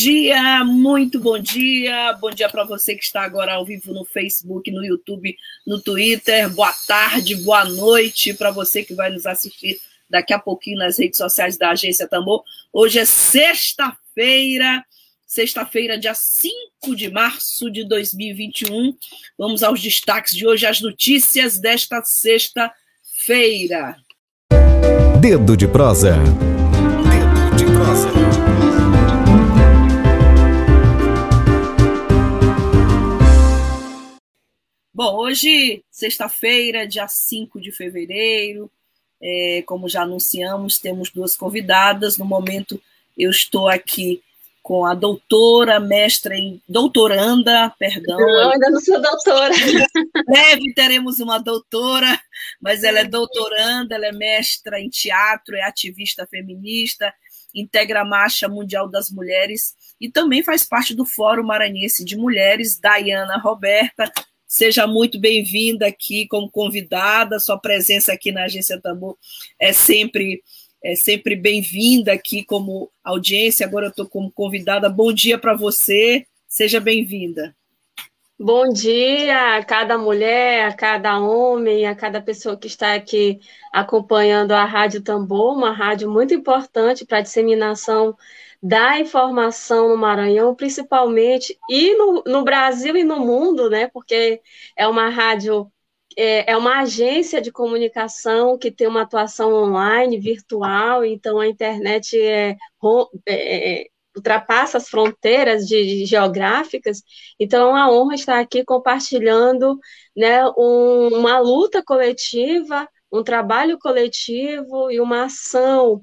Dia, muito bom dia. Bom dia para você que está agora ao vivo no Facebook, no YouTube, no Twitter. Boa tarde, boa noite para você que vai nos assistir daqui a pouquinho nas redes sociais da Agência Tambor. Hoje é sexta-feira, sexta-feira, dia 5 de março de 2021. Vamos aos destaques de hoje, as notícias desta sexta-feira. Dedo de prosa. Bom, hoje, sexta-feira, dia 5 de fevereiro, é, como já anunciamos, temos duas convidadas. No momento, eu estou aqui com a doutora, mestra em. doutoranda, perdão. Não, ainda não sou doutora. Breve teremos uma doutora, mas ela é doutoranda, ela é mestra em teatro, é ativista feminista, integra a Marcha Mundial das Mulheres e também faz parte do Fórum Maranhense de Mulheres, Dayana Roberta. Seja muito bem-vinda aqui como convidada. Sua presença aqui na Agência Tambor é sempre é sempre bem-vinda aqui como audiência. Agora eu estou como convidada. Bom dia para você. Seja bem-vinda. Bom dia a cada mulher, a cada homem, a cada pessoa que está aqui acompanhando a Rádio Tambor, uma rádio muito importante para a disseminação da informação no Maranhão, principalmente, e no, no Brasil e no mundo, né? Porque é uma rádio, é, é uma agência de comunicação que tem uma atuação online, virtual, então a internet é, é, é ultrapassa as fronteiras de, de, geográficas, então é uma honra estar aqui compartilhando né, um, uma luta coletiva, um trabalho coletivo e uma ação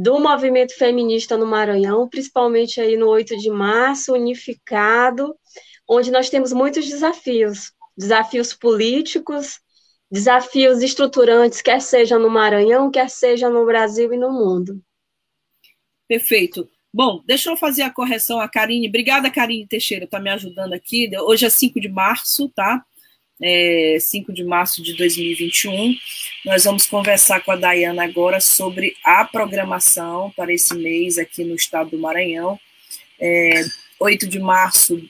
do movimento feminista no Maranhão, principalmente aí no 8 de março, unificado, onde nós temos muitos desafios, desafios políticos, desafios estruturantes, quer seja no Maranhão, quer seja no Brasil e no mundo. Perfeito. Bom, deixa eu fazer a correção a Karine. Obrigada, Karine Teixeira, está me ajudando aqui. Hoje é 5 de março, tá? É, 5 de março de 2021. Nós vamos conversar com a Dayana agora sobre a programação para esse mês aqui no estado do Maranhão. É, 8 de março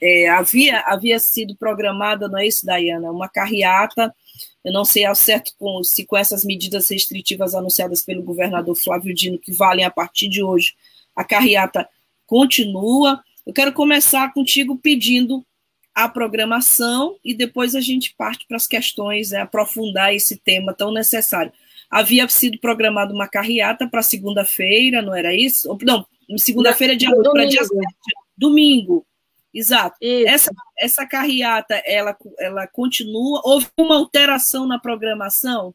é, havia, havia sido programada, não é isso, Dayana? Uma carreata. Eu não sei ao certo com, se com essas medidas restritivas anunciadas pelo governador Flávio Dino, que valem a partir de hoje, a carreata continua. Eu quero começar contigo pedindo a programação e depois a gente parte para as questões, é, aprofundar esse tema tão necessário. Havia sido programada uma carreata para segunda-feira, não era isso? Não, segunda-feira, dia 8, para dia 7, domingo. Exato. Essa, essa carreata, ela, ela continua? Houve uma alteração na programação?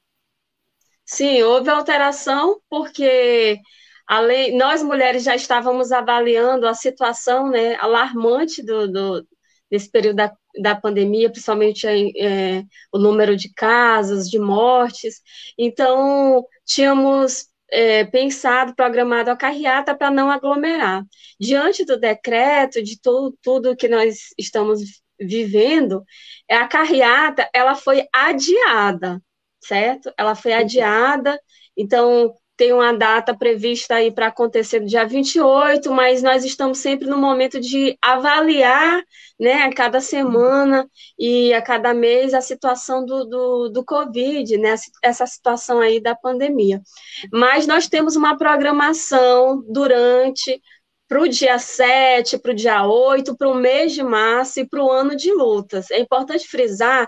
Sim, houve alteração, porque além, nós mulheres já estávamos avaliando a situação né, alarmante do, do nesse período da, da pandemia, principalmente é, o número de casos, de mortes. Então, tínhamos é, pensado, programado a carreata para não aglomerar. Diante do decreto, de tudo, tudo que nós estamos vivendo, a carreata ela foi adiada, certo? Ela foi adiada, então tem uma data prevista aí para acontecer no dia 28, mas nós estamos sempre no momento de avaliar, né, a cada semana e a cada mês a situação do, do, do Covid, né, essa situação aí da pandemia. Mas nós temos uma programação durante para o dia 7, para o dia 8, para o mês de março e para o ano de lutas. É importante frisar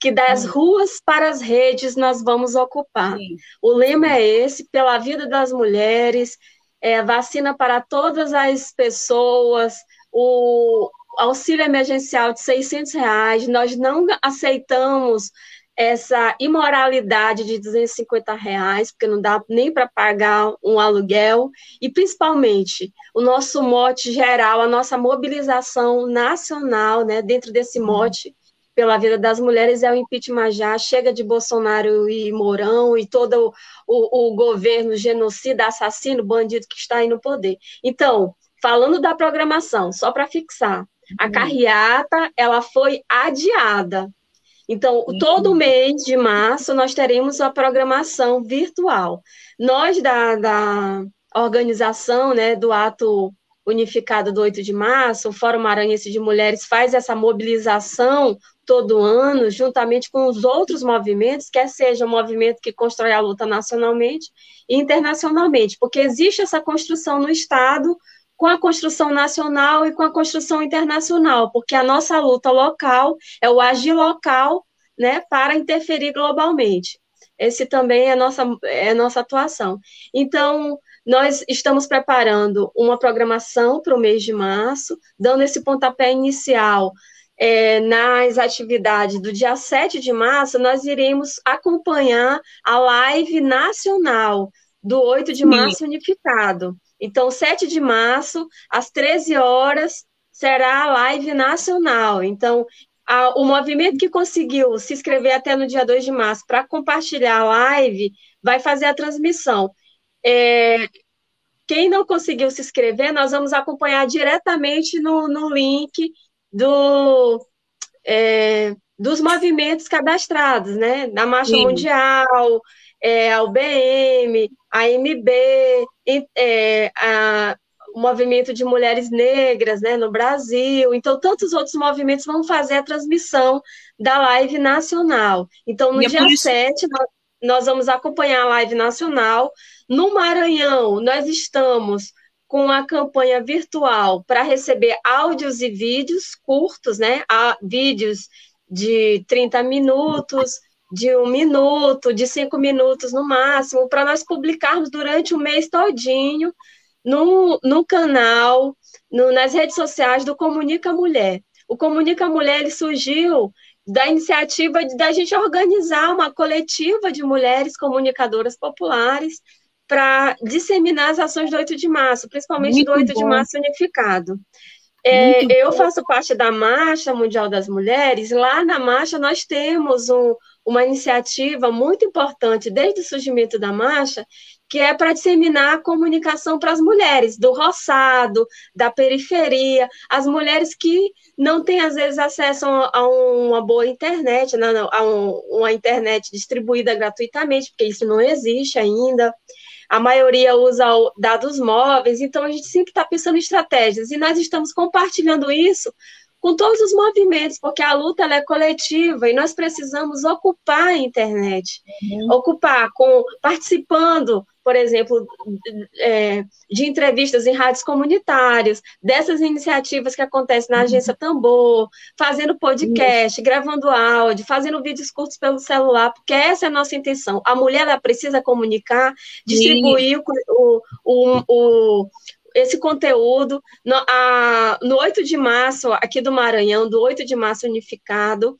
que das hum. ruas para as redes nós vamos ocupar. Sim. O lema é esse, pela vida das mulheres, é, vacina para todas as pessoas, o auxílio emergencial de 600 reais, nós não aceitamos essa imoralidade de 250 reais, porque não dá nem para pagar um aluguel, e principalmente o nosso mote geral, a nossa mobilização nacional, né, dentro desse hum. mote, pela vida das mulheres é o impeachment já, chega de Bolsonaro e Mourão e todo o, o governo genocida, assassino, bandido que está aí no poder. Então, falando da programação, só para fixar, a uhum. carreata ela foi adiada. Então, uhum. todo mês de março nós teremos a programação virtual. Nós da, da organização né, do ato unificado do 8 de março, o Fórum Maranhense de Mulheres faz essa mobilização todo ano, juntamente com os outros movimentos, quer seja o movimento que constrói a luta nacionalmente e internacionalmente, porque existe essa construção no Estado com a construção nacional e com a construção internacional, porque a nossa luta local é o agir local né, para interferir globalmente. Esse também é a nossa, é a nossa atuação. Então, nós estamos preparando uma programação para o mês de março, dando esse pontapé inicial é, nas atividades do dia 7 de março, nós iremos acompanhar a live nacional do 8 de março unificado. Então, 7 de março, às 13 horas, será a live nacional. Então, a, o movimento que conseguiu se inscrever até no dia 2 de março para compartilhar a live vai fazer a transmissão. É, quem não conseguiu se inscrever, nós vamos acompanhar diretamente no, no link do, é, dos movimentos cadastrados, né? Da Marcha Sim. Mundial, é, a UBM, a MB, é, a, o movimento de mulheres negras né, no Brasil. Então, tantos outros movimentos vão fazer a transmissão da live nacional. Então, no e é dia isso... 7, nós, nós vamos acompanhar a live nacional. No Maranhão, nós estamos com a campanha virtual para receber áudios e vídeos curtos, né? Há vídeos de 30 minutos, de um minuto, de cinco minutos no máximo, para nós publicarmos durante o mês todinho no, no canal, no, nas redes sociais do Comunica Mulher. O Comunica Mulher ele surgiu da iniciativa da gente organizar uma coletiva de mulheres comunicadoras populares para disseminar as ações do 8 de março, principalmente Muito do 8 bom. de março unificado. É, eu faço parte da Marcha Mundial das Mulheres. Lá na marcha nós temos um, uma iniciativa muito importante desde o surgimento da marcha, que é para disseminar a comunicação para as mulheres do roçado, da periferia, as mulheres que não têm, às vezes, acesso a uma boa internet, né, a uma internet distribuída gratuitamente, porque isso não existe ainda a maioria usa dados móveis, então a gente sempre está pensando em estratégias, e nós estamos compartilhando isso com todos os movimentos, porque a luta é coletiva e nós precisamos ocupar a internet, uhum. ocupar com participando, por exemplo, é, de entrevistas em rádios comunitárias, dessas iniciativas que acontecem na uhum. agência Tambor, fazendo podcast, uhum. gravando áudio, fazendo vídeos curtos pelo celular, porque essa é a nossa intenção. A mulher ela precisa comunicar, distribuir o, o, o, esse conteúdo no, a, no 8 de março, aqui do Maranhão, do 8 de março unificado,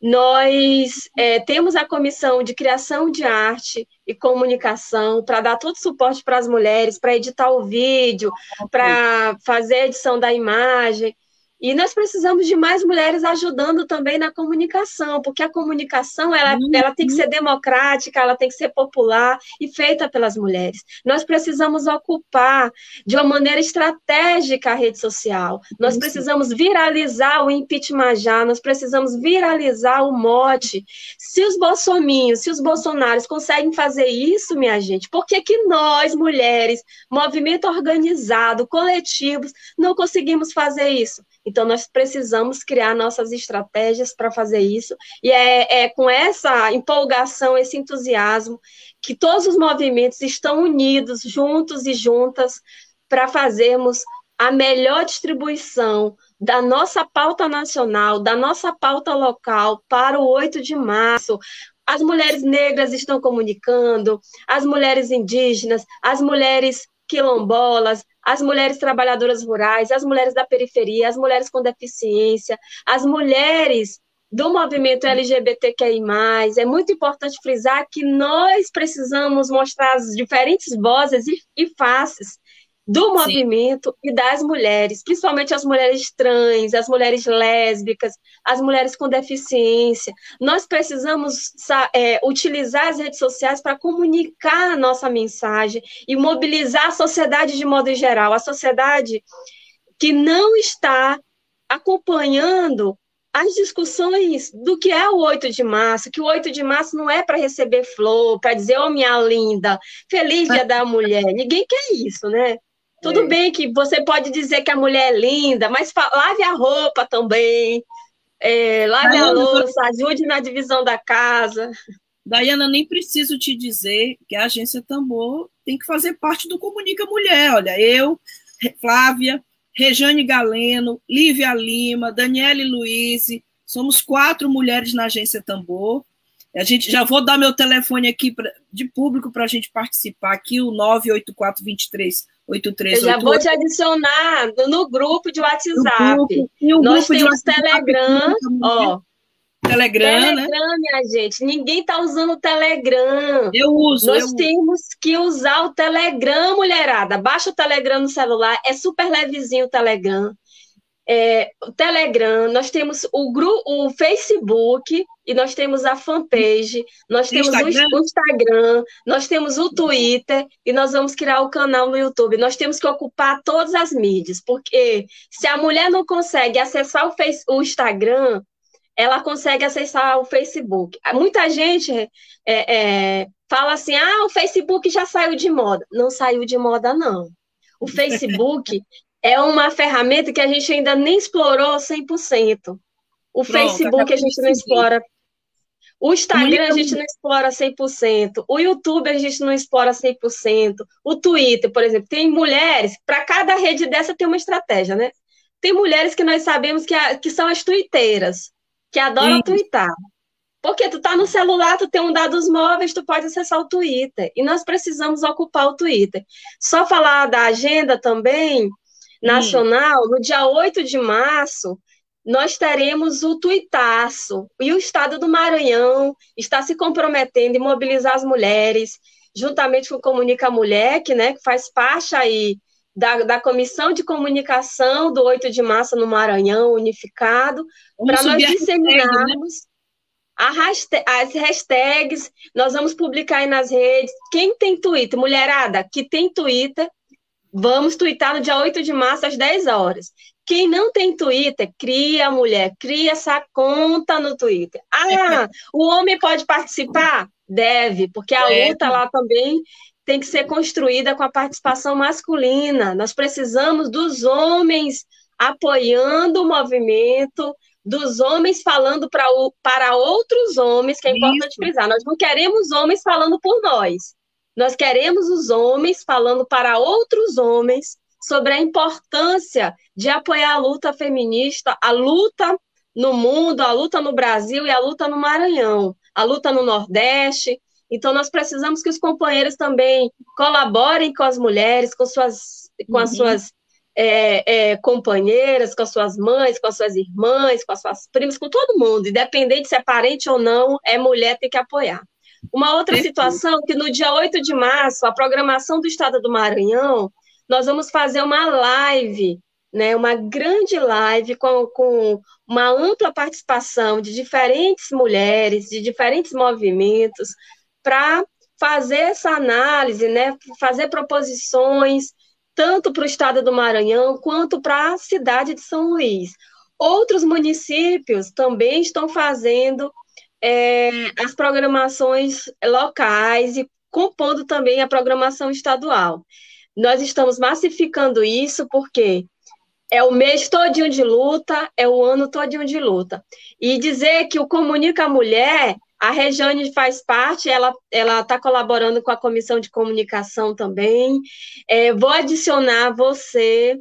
nós é, temos a comissão de criação de arte e comunicação para dar todo o suporte para as mulheres, para editar o vídeo, para fazer a edição da imagem. E nós precisamos de mais mulheres ajudando também na comunicação, porque a comunicação ela, uhum. ela tem que ser democrática, ela tem que ser popular e feita pelas mulheres. Nós precisamos ocupar de uma maneira estratégica a rede social. Nós Isso. precisamos viralizar o impeachment já, nós precisamos viralizar o mote. Se os bolsominhos, se os bolsonaros conseguem fazer isso, minha gente, por que, que nós, mulheres, movimento organizado, coletivos, não conseguimos fazer isso? Então, nós precisamos criar nossas estratégias para fazer isso, e é, é, com essa empolgação, esse entusiasmo, que todos os movimentos estão unidos, juntos e juntas, para fazermos a melhor distribuição da nossa pauta nacional, da nossa pauta local para o 8 de março. As mulheres negras estão comunicando, as mulheres indígenas, as mulheres quilombolas, as mulheres trabalhadoras rurais, as mulheres da periferia, as mulheres com deficiência, as mulheres do movimento LGBTQI+. É muito importante frisar que nós precisamos mostrar as diferentes vozes e, e faces do movimento Sim. e das mulheres, principalmente as mulheres trans, as mulheres lésbicas, as mulheres com deficiência. Nós precisamos é, utilizar as redes sociais para comunicar a nossa mensagem e mobilizar a sociedade de modo geral, a sociedade que não está acompanhando as discussões do que é o 8 de março, que o 8 de março não é para receber flor, para dizer, oh, minha linda, feliz dia da mulher. Ninguém quer isso, né? Tudo é. bem que você pode dizer que a mulher é linda, mas lave a roupa também, é, lave Daiana, a louça, ajude na divisão da casa. Daiana, nem preciso te dizer que a agência Tambor tem que fazer parte do Comunica Mulher. Olha, eu, Flávia, Rejane Galeno, Lívia Lima, Daniele Luiz, somos quatro mulheres na agência Tambor. A gente já vou dar meu telefone aqui pra, de público para a gente participar aqui, o 98423 8388. Eu já vou te adicionar no grupo de WhatsApp. Grupo, Nós temos Telegram, ó. Telegram, Telegram, né? minha gente. Ninguém tá usando o Telegram. Eu uso. Nós eu temos que usar o Telegram, mulherada. Baixa o Telegram no celular. É super levezinho o Telegram é, o Telegram, nós temos o, grupo, o Facebook e nós temos a fanpage, nós temos Instagram. o Instagram, nós temos o Twitter e nós vamos criar o canal no YouTube. Nós temos que ocupar todas as mídias, porque se a mulher não consegue acessar o, face, o Instagram, ela consegue acessar o Facebook. Muita gente é, é, fala assim: ah, o Facebook já saiu de moda. Não saiu de moda, não. O Facebook é uma ferramenta que a gente ainda nem explorou 100%. O Pronto, Facebook a gente não explora. O Instagram a gente não explora 100%. O YouTube a gente não explora 100%. O Twitter, por exemplo, tem mulheres, para cada rede dessa tem uma estratégia, né? Tem mulheres que nós sabemos que, a, que são as twitteiras, que adoram twittar. Porque tu tá no celular, tu tem um dados móveis, tu pode acessar o Twitter. E nós precisamos ocupar o Twitter. Só falar da agenda também, nacional, no dia 8 de março, nós teremos o tuitaço. E o Estado do Maranhão está se comprometendo em mobilizar as mulheres, juntamente com o Comunica Mulher, que, né, que faz parte aí da, da Comissão de Comunicação do 8 de março no Maranhão, unificado, para nós disseminarmos hashtag, né? as hashtags, nós vamos publicar aí nas redes. Quem tem Twitter, mulherada que tem Twitter, Vamos twittar no dia 8 de março, às 10 horas. Quem não tem Twitter, cria, mulher, cria essa conta no Twitter. Ah, o homem pode participar? Deve, porque a luta lá também tem que ser construída com a participação masculina. Nós precisamos dos homens apoiando o movimento, dos homens falando pra, para outros homens, que é importante Isso. frisar. Nós não queremos homens falando por nós. Nós queremos os homens falando para outros homens sobre a importância de apoiar a luta feminista, a luta no mundo, a luta no Brasil e a luta no Maranhão, a luta no Nordeste. Então, nós precisamos que os companheiros também colaborem com as mulheres, com, suas, com as uhum. suas é, é, companheiras, com as suas mães, com as suas irmãs, com as suas primas, com todo mundo, independente se é parente ou não, é mulher, tem que apoiar. Uma outra situação que no dia 8 de março, a programação do Estado do Maranhão, nós vamos fazer uma live, né, uma grande live com, com uma ampla participação de diferentes mulheres, de diferentes movimentos, para fazer essa análise, né, fazer proposições, tanto para o estado do Maranhão quanto para a cidade de São Luís. Outros municípios também estão fazendo é, as programações locais e compondo também a programação estadual. Nós estamos massificando isso porque é o mês todinho de luta, é o ano todinho de luta. E dizer que o Comunica Mulher, a Regiane faz parte, ela está colaborando com a Comissão de Comunicação também. É, vou adicionar você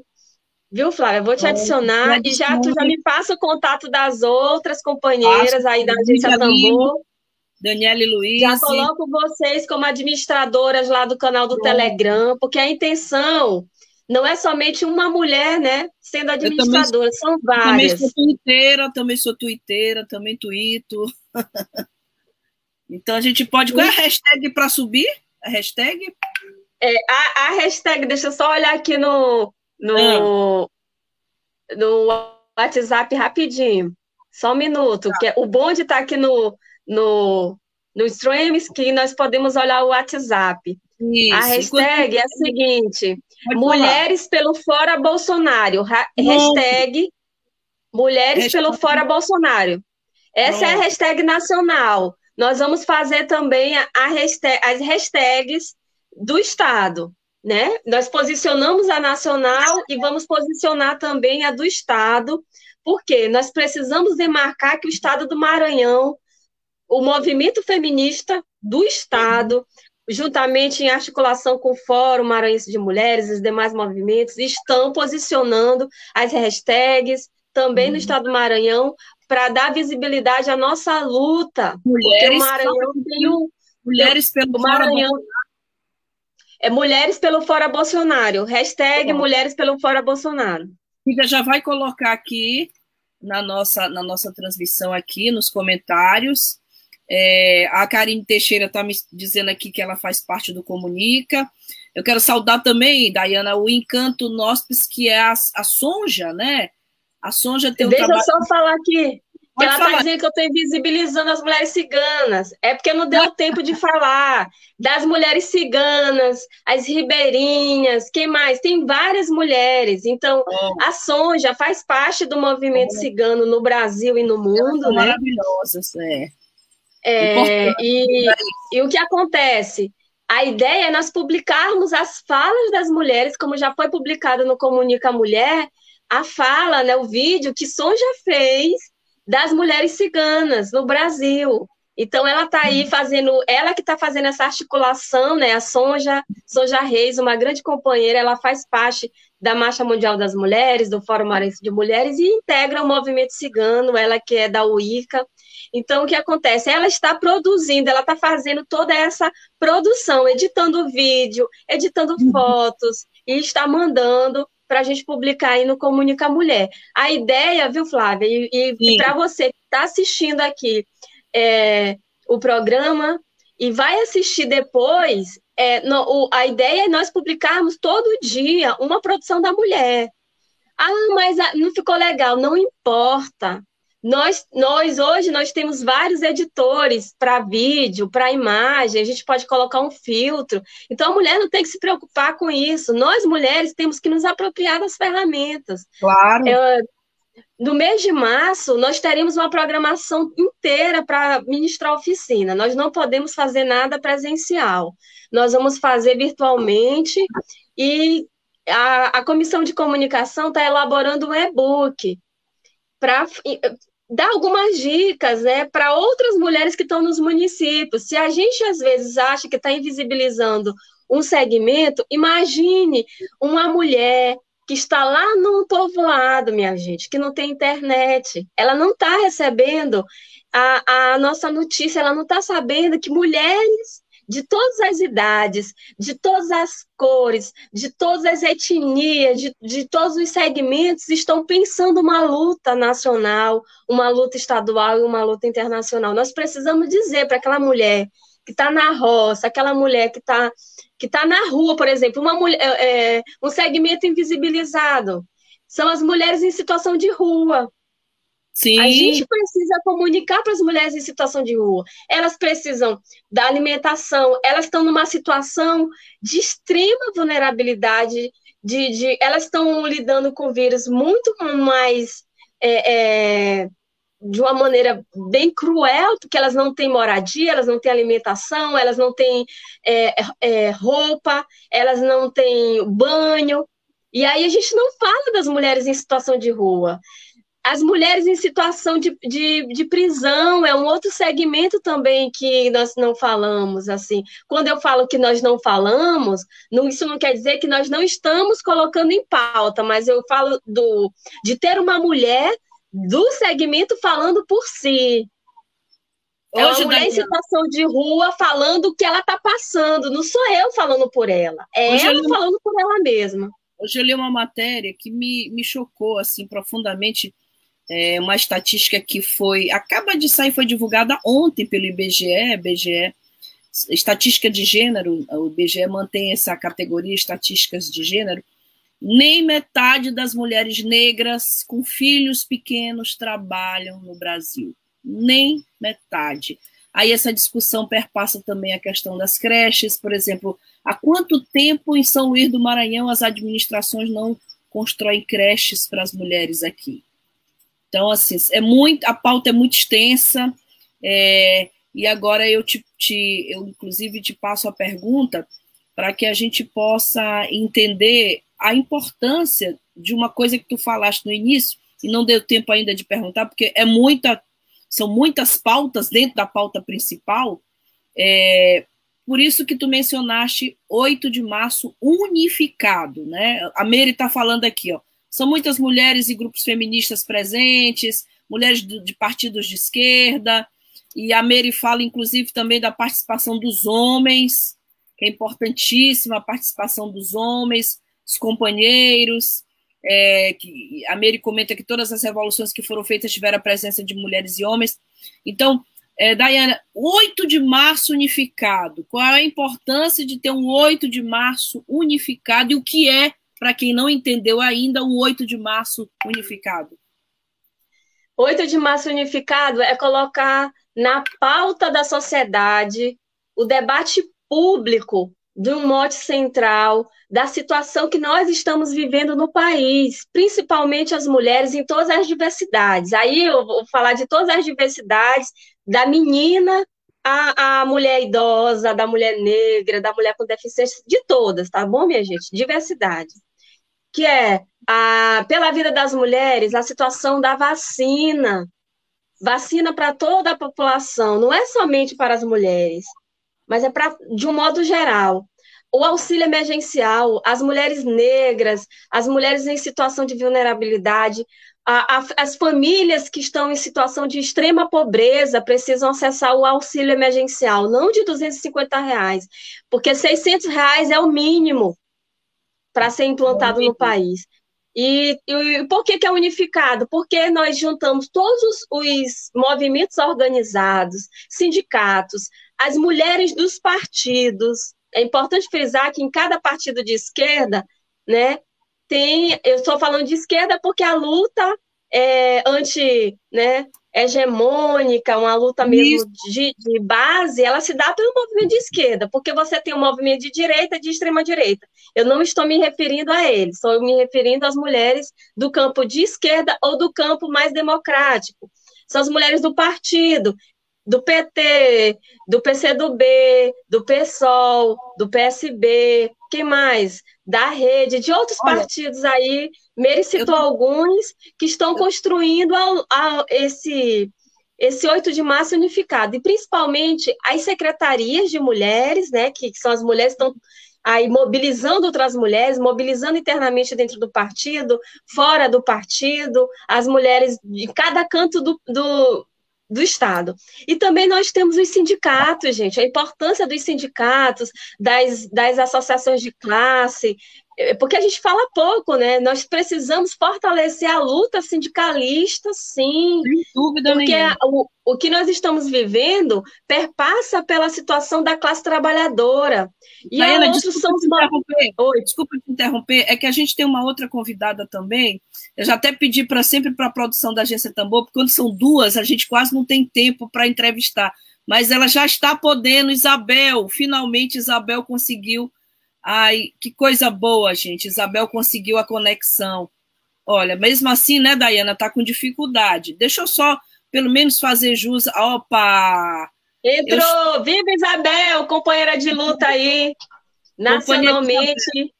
Viu, Flávia? Vou te adicionar e já tu já me passa o contato das outras companheiras aí da agência Tambor. Daniela e Luiz. Já coloco vocês como administradoras lá do canal do Bom. Telegram, porque a intenção não é somente uma mulher, né, sendo administradora, também, são várias. Também sou tuiteira, também sou tuiteira, também tuito. então a gente pode. Qual é a hashtag para subir? A hashtag? É, a, a, hashtag, deixa eu só olhar aqui no, no, ah. no WhatsApp rapidinho. Só um minuto. Que é, o bonde está aqui no, no, no Streams, que nós podemos olhar o WhatsApp. Isso. A hashtag é a seguinte: Mulheres pelo Fora Bolsonaro. hashtag Mulheres hashtag. pelo Fora Bolsonaro. Essa Pronto. é a hashtag nacional. Nós vamos fazer também a hashtag, as hashtags do Estado. Né? Nós posicionamos a nacional e vamos posicionar também a do Estado, porque nós precisamos demarcar que o Estado do Maranhão, o movimento feminista do Estado, juntamente em articulação com o Fórum Maranhense de Mulheres e os demais movimentos, estão posicionando as hashtags também uhum. no Estado do Maranhão para dar visibilidade à nossa luta. Mulheres, o Maranhão tem o, mulheres pelo Maranhão, é Mulheres pelo Fora Bolsonaro. Hashtag Mulheres pelo Fora Bolsonaro. Fica já vai colocar aqui na nossa, na nossa transmissão aqui, nos comentários. É, a Karine Teixeira está me dizendo aqui que ela faz parte do Comunica. Eu quero saudar também, Dayana, o Encanto Nospes, que é a, a Sonja, né? A Sonja tem um Deixa trabalho... eu só falar aqui ela está dizendo que eu estou invisibilizando as mulheres ciganas. É porque não deu tempo de falar das mulheres ciganas, as ribeirinhas, quem mais? Tem várias mulheres. Então, oh. a Sonja faz parte do movimento oh. cigano no Brasil e no mundo, né? Maravilhosas, é. é e, e o que acontece? A ideia é nós publicarmos as falas das mulheres, como já foi publicado no Comunica Mulher, a fala, né, o vídeo que Sonja fez das mulheres ciganas no Brasil. Então ela está aí fazendo, ela que está fazendo essa articulação, né? A Sonja, Sonja Reis, uma grande companheira, ela faz parte da Marcha Mundial das Mulheres, do Fórum Maranhense de Mulheres e integra o movimento cigano, ela que é da UICA. Então o que acontece? Ela está produzindo, ela está fazendo toda essa produção, editando vídeo, editando uhum. fotos e está mandando para a gente publicar aí no Comunica Mulher. A ideia, viu, Flávia, e, e para você que está assistindo aqui é, o programa e vai assistir depois, é, no, o, a ideia é nós publicarmos todo dia uma produção da mulher. Ah, mas a, não ficou legal, não importa. Nós, nós hoje nós temos vários editores para vídeo, para imagem, a gente pode colocar um filtro. Então a mulher não tem que se preocupar com isso. Nós mulheres temos que nos apropriar das ferramentas. Claro. É, no mês de março, nós teremos uma programação inteira para ministrar oficina. Nós não podemos fazer nada presencial. Nós vamos fazer virtualmente e a, a comissão de comunicação está elaborando um e-book para dar algumas dicas né, para outras mulheres que estão nos municípios. Se a gente às vezes acha que está invisibilizando um segmento, imagine uma mulher que está lá no povoado, minha gente, que não tem internet, ela não está recebendo a, a nossa notícia, ela não está sabendo que mulheres de todas as idades, de todas as cores, de todas as etnias, de, de todos os segmentos, estão pensando uma luta nacional, uma luta estadual e uma luta internacional. Nós precisamos dizer para aquela mulher que está na roça, aquela mulher que está que tá na rua, por exemplo, uma mulher, é, é, um segmento invisibilizado. São as mulheres em situação de rua, Sim. A gente precisa comunicar para as mulheres em situação de rua. Elas precisam da alimentação, elas estão numa situação de extrema vulnerabilidade, de, de elas estão lidando com vírus muito mais é, é, de uma maneira bem cruel, porque elas não têm moradia, elas não têm alimentação, elas não têm é, é roupa, elas não têm banho. E aí a gente não fala das mulheres em situação de rua. As mulheres em situação de, de, de, prisão é um outro segmento também que nós não falamos. assim. Quando eu falo que nós não falamos, não, isso não quer dizer que nós não estamos colocando em pauta, mas eu falo do, de ter uma mulher do segmento falando por si. É uma mulher em situação de rua falando o que ela está passando. Não sou eu falando por ela, é Hoje ela falando por ela mesma. Hoje eu li uma matéria que me, me chocou assim profundamente é, uma estatística que foi acaba de sair, foi divulgada ontem pelo IBGE, IBGE estatística de gênero, o IBGE mantém essa categoria estatísticas de gênero, nem metade das mulheres negras com filhos pequenos trabalham no Brasil. Nem metade. Aí essa discussão perpassa também a questão das creches, por exemplo, há quanto tempo em São Luís do Maranhão as administrações não constroem creches para as mulheres aqui? Então, assim, é muito, a pauta é muito extensa, é, e agora eu te, te, eu inclusive te passo a pergunta para que a gente possa entender a importância de uma coisa que tu falaste no início e não deu tempo ainda de perguntar, porque é muita, são muitas pautas dentro da pauta principal. É, por isso que tu mencionaste 8 de março unificado, né? A Mary está falando aqui, ó. São muitas mulheres e grupos feministas presentes, mulheres de partidos de esquerda, e a Mary fala, inclusive, também da participação dos homens, que é importantíssima a participação dos homens, os companheiros. É, que a Mary comenta que todas as revoluções que foram feitas tiveram a presença de mulheres e homens. Então, é, Dayana, 8 de março unificado. Qual é a importância de ter um 8 de março unificado e o que é, para quem não entendeu ainda, um 8 de março unificado? 8 de março unificado é colocar na pauta da sociedade o debate público de um mote central da situação que nós estamos vivendo no país, principalmente as mulheres em todas as diversidades. Aí eu vou falar de todas as diversidades, da menina à, à mulher idosa, da mulher negra, da mulher com deficiência, de todas, tá bom, minha gente? Diversidade. Que é, a, pela vida das mulheres, a situação da vacina, vacina para toda a população, não é somente para as mulheres, mas é para de um modo geral. O auxílio emergencial, as mulheres negras, as mulheres em situação de vulnerabilidade, a, a, as famílias que estão em situação de extrema pobreza precisam acessar o auxílio emergencial, não de 250 reais, porque 600 reais é o mínimo para ser implantado no país. E, e, por que, que é unificado? Porque nós juntamos todos os movimentos organizados, sindicatos, as mulheres dos partidos. É importante frisar que em cada partido de esquerda, né, tem. Eu estou falando de esquerda porque a luta é anti, né, hegemônica, uma luta mesmo de, de, base, ela se dá pelo movimento de esquerda, porque você tem um movimento de direita e de extrema direita. Eu não estou me referindo a eles, estou me referindo às mulheres do campo de esquerda ou do campo mais democrático. São as mulheres do partido, do PT, do PCdoB, do PSOL, do PSB, quem mais? Da rede, de outros Olha, partidos aí, Meire citou eu... alguns que estão construindo a, a, esse esse 8 de março unificado, e principalmente as secretarias de mulheres, né, que, que são as mulheres que estão aí mobilizando outras mulheres, mobilizando internamente dentro do partido, fora do partido, as mulheres em cada canto do, do, do Estado. E também nós temos os sindicatos, gente, a importância dos sindicatos, das, das associações de classe, porque a gente fala pouco, né? Nós precisamos fortalecer a luta sindicalista, sim. Sem dúvida porque nenhuma. O, o que nós estamos vivendo perpassa pela situação da classe trabalhadora. E Diana, desculpa, são te interromper. Oi, desculpa te interromper, é que a gente tem uma outra convidada também. Eu já até pedi para sempre para a produção da Agência Tambor, porque quando são duas, a gente quase não tem tempo para entrevistar. Mas ela já está podendo, Isabel. Finalmente, Isabel conseguiu Ai, que coisa boa, gente. Isabel conseguiu a conexão. Olha, mesmo assim, né, Dayana, tá com dificuldade. Deixa eu só, pelo menos, fazer jus. Opa! Entrou! Eu... Viva Isabel, companheira de luta aí, nacionalmente.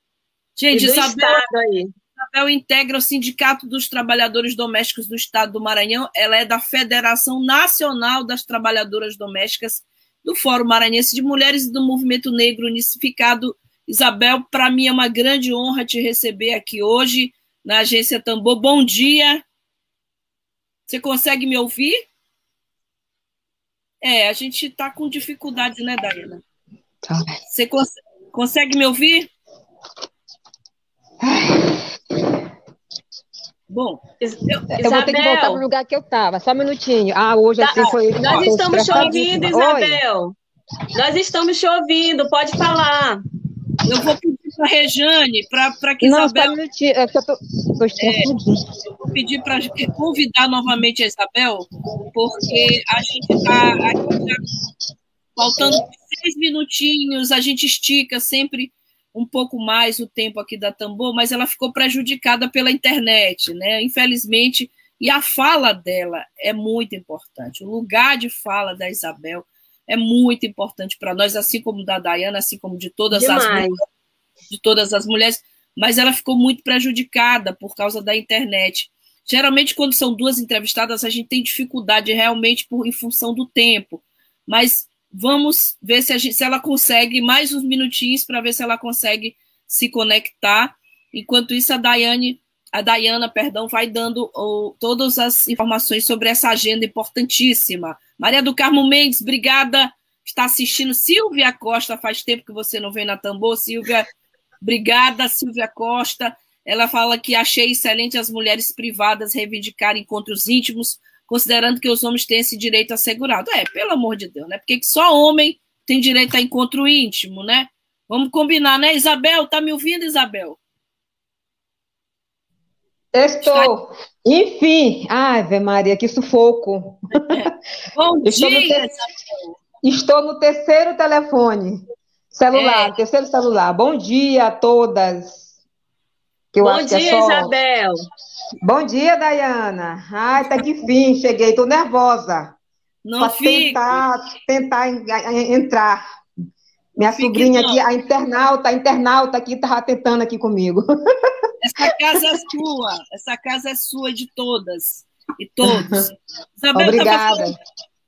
Gente, Isabel. Isabel integra o Sindicato dos Trabalhadores Domésticos do Estado do Maranhão. Ela é da Federação Nacional das Trabalhadoras Domésticas do Fórum Maranhense de Mulheres e do Movimento Negro Unificado Isabel, para mim é uma grande honra te receber aqui hoje na Agência Tambor. Bom dia. Você consegue me ouvir? É, a gente está com dificuldade, né, Dayana? Tá. Você cons consegue me ouvir? Bom, eu, eu vou ter que voltar para o lugar que eu estava, só um minutinho. Ah, hoje tá, assim foi. Nós estamos te ouvindo, Isabel. Oi. Nós estamos te ouvindo, pode falar. Eu vou pedir para a Rejane, para que Não, Isabel... Não, é que eu tô, tô é, vou pedir para convidar novamente a Isabel, porque a gente está faltando seis minutinhos, a gente estica sempre um pouco mais o tempo aqui da Tambor, mas ela ficou prejudicada pela internet, né? Infelizmente, e a fala dela é muito importante. O lugar de fala da Isabel é muito importante para nós, assim como da Dayana, assim como de todas Demais. as mulheres, de todas as mulheres, mas ela ficou muito prejudicada por causa da internet. Geralmente, quando são duas entrevistadas, a gente tem dificuldade realmente por, em função do tempo. Mas Vamos ver se, gente, se ela consegue mais uns minutinhos para ver se ela consegue se conectar. Enquanto isso, a Daiane, a Dayana, perdão, vai dando oh, todas as informações sobre essa agenda importantíssima. Maria do Carmo Mendes, obrigada. Está assistindo. Silvia Costa, faz tempo que você não vem na tambor. Silvia, obrigada, Silvia Costa. Ela fala que achei excelente as mulheres privadas reivindicarem encontros íntimos considerando que os homens têm esse direito assegurado. É, pelo amor de Deus, né? Porque só homem tem direito a encontro íntimo, né? Vamos combinar, né? Isabel, tá me ouvindo, Isabel? Estou. Enfim. Ai, Ave Maria, que sufoco. É. Bom Estou dia, te... Estou no terceiro telefone. Celular, é. terceiro celular. Bom dia a todas. Que Bom acho dia, que é só... Isabel. Bom dia, Dayana. Ai, tá de fim, cheguei, tô nervosa. Não pra tentar, tentar entrar. Minha Fique sobrinha não. aqui, a internauta, a internauta aqui, tava tentando aqui comigo. Essa casa é sua, essa casa é sua de todas e todos. Isabel, Obrigada.